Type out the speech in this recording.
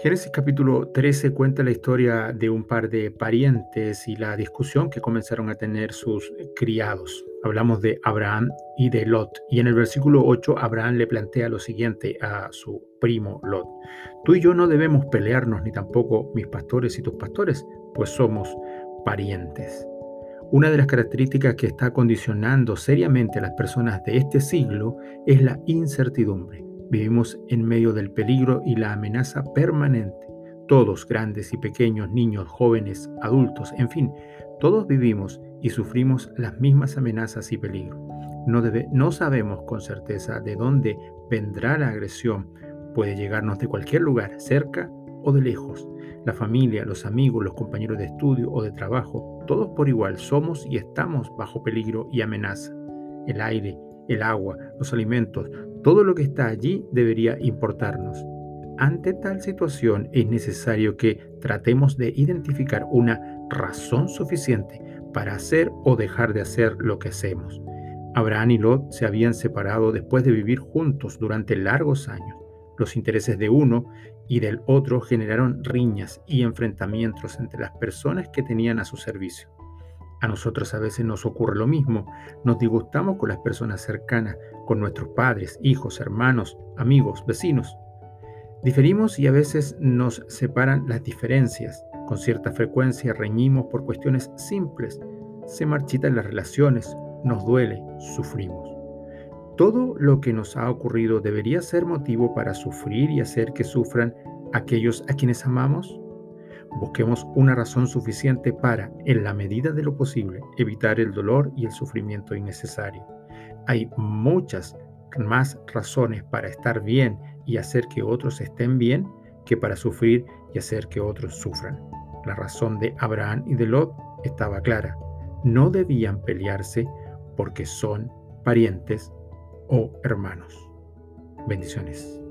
Génesis capítulo 13 cuenta la historia de un par de parientes y la discusión que comenzaron a tener sus criados. Hablamos de Abraham y de Lot. Y en el versículo 8 Abraham le plantea lo siguiente a su primo Lot. Tú y yo no debemos pelearnos, ni tampoco mis pastores y tus pastores, pues somos parientes. Una de las características que está condicionando seriamente a las personas de este siglo es la incertidumbre. Vivimos en medio del peligro y la amenaza permanente. Todos, grandes y pequeños, niños, jóvenes, adultos, en fin, todos vivimos y sufrimos las mismas amenazas y peligro. No, no sabemos con certeza de dónde vendrá la agresión. Puede llegarnos de cualquier lugar, cerca o de lejos. La familia, los amigos, los compañeros de estudio o de trabajo, todos por igual somos y estamos bajo peligro y amenaza. El aire, el agua, los alimentos, todo lo que está allí debería importarnos. Ante tal situación es necesario que tratemos de identificar una razón suficiente para hacer o dejar de hacer lo que hacemos. Abraham y Lot se habían separado después de vivir juntos durante largos años. Los intereses de uno y del otro generaron riñas y enfrentamientos entre las personas que tenían a su servicio. A nosotros a veces nos ocurre lo mismo. Nos disgustamos con las personas cercanas, con nuestros padres, hijos, hermanos, amigos, vecinos. Diferimos y a veces nos separan las diferencias. Con cierta frecuencia reñimos por cuestiones simples. Se marchitan las relaciones, nos duele, sufrimos. Todo lo que nos ha ocurrido debería ser motivo para sufrir y hacer que sufran aquellos a quienes amamos. Busquemos una razón suficiente para, en la medida de lo posible, evitar el dolor y el sufrimiento innecesario. Hay muchas más razones para estar bien y hacer que otros estén bien que para sufrir y hacer que otros sufran. La razón de Abraham y de Lot estaba clara. No debían pelearse porque son parientes o hermanos. Bendiciones.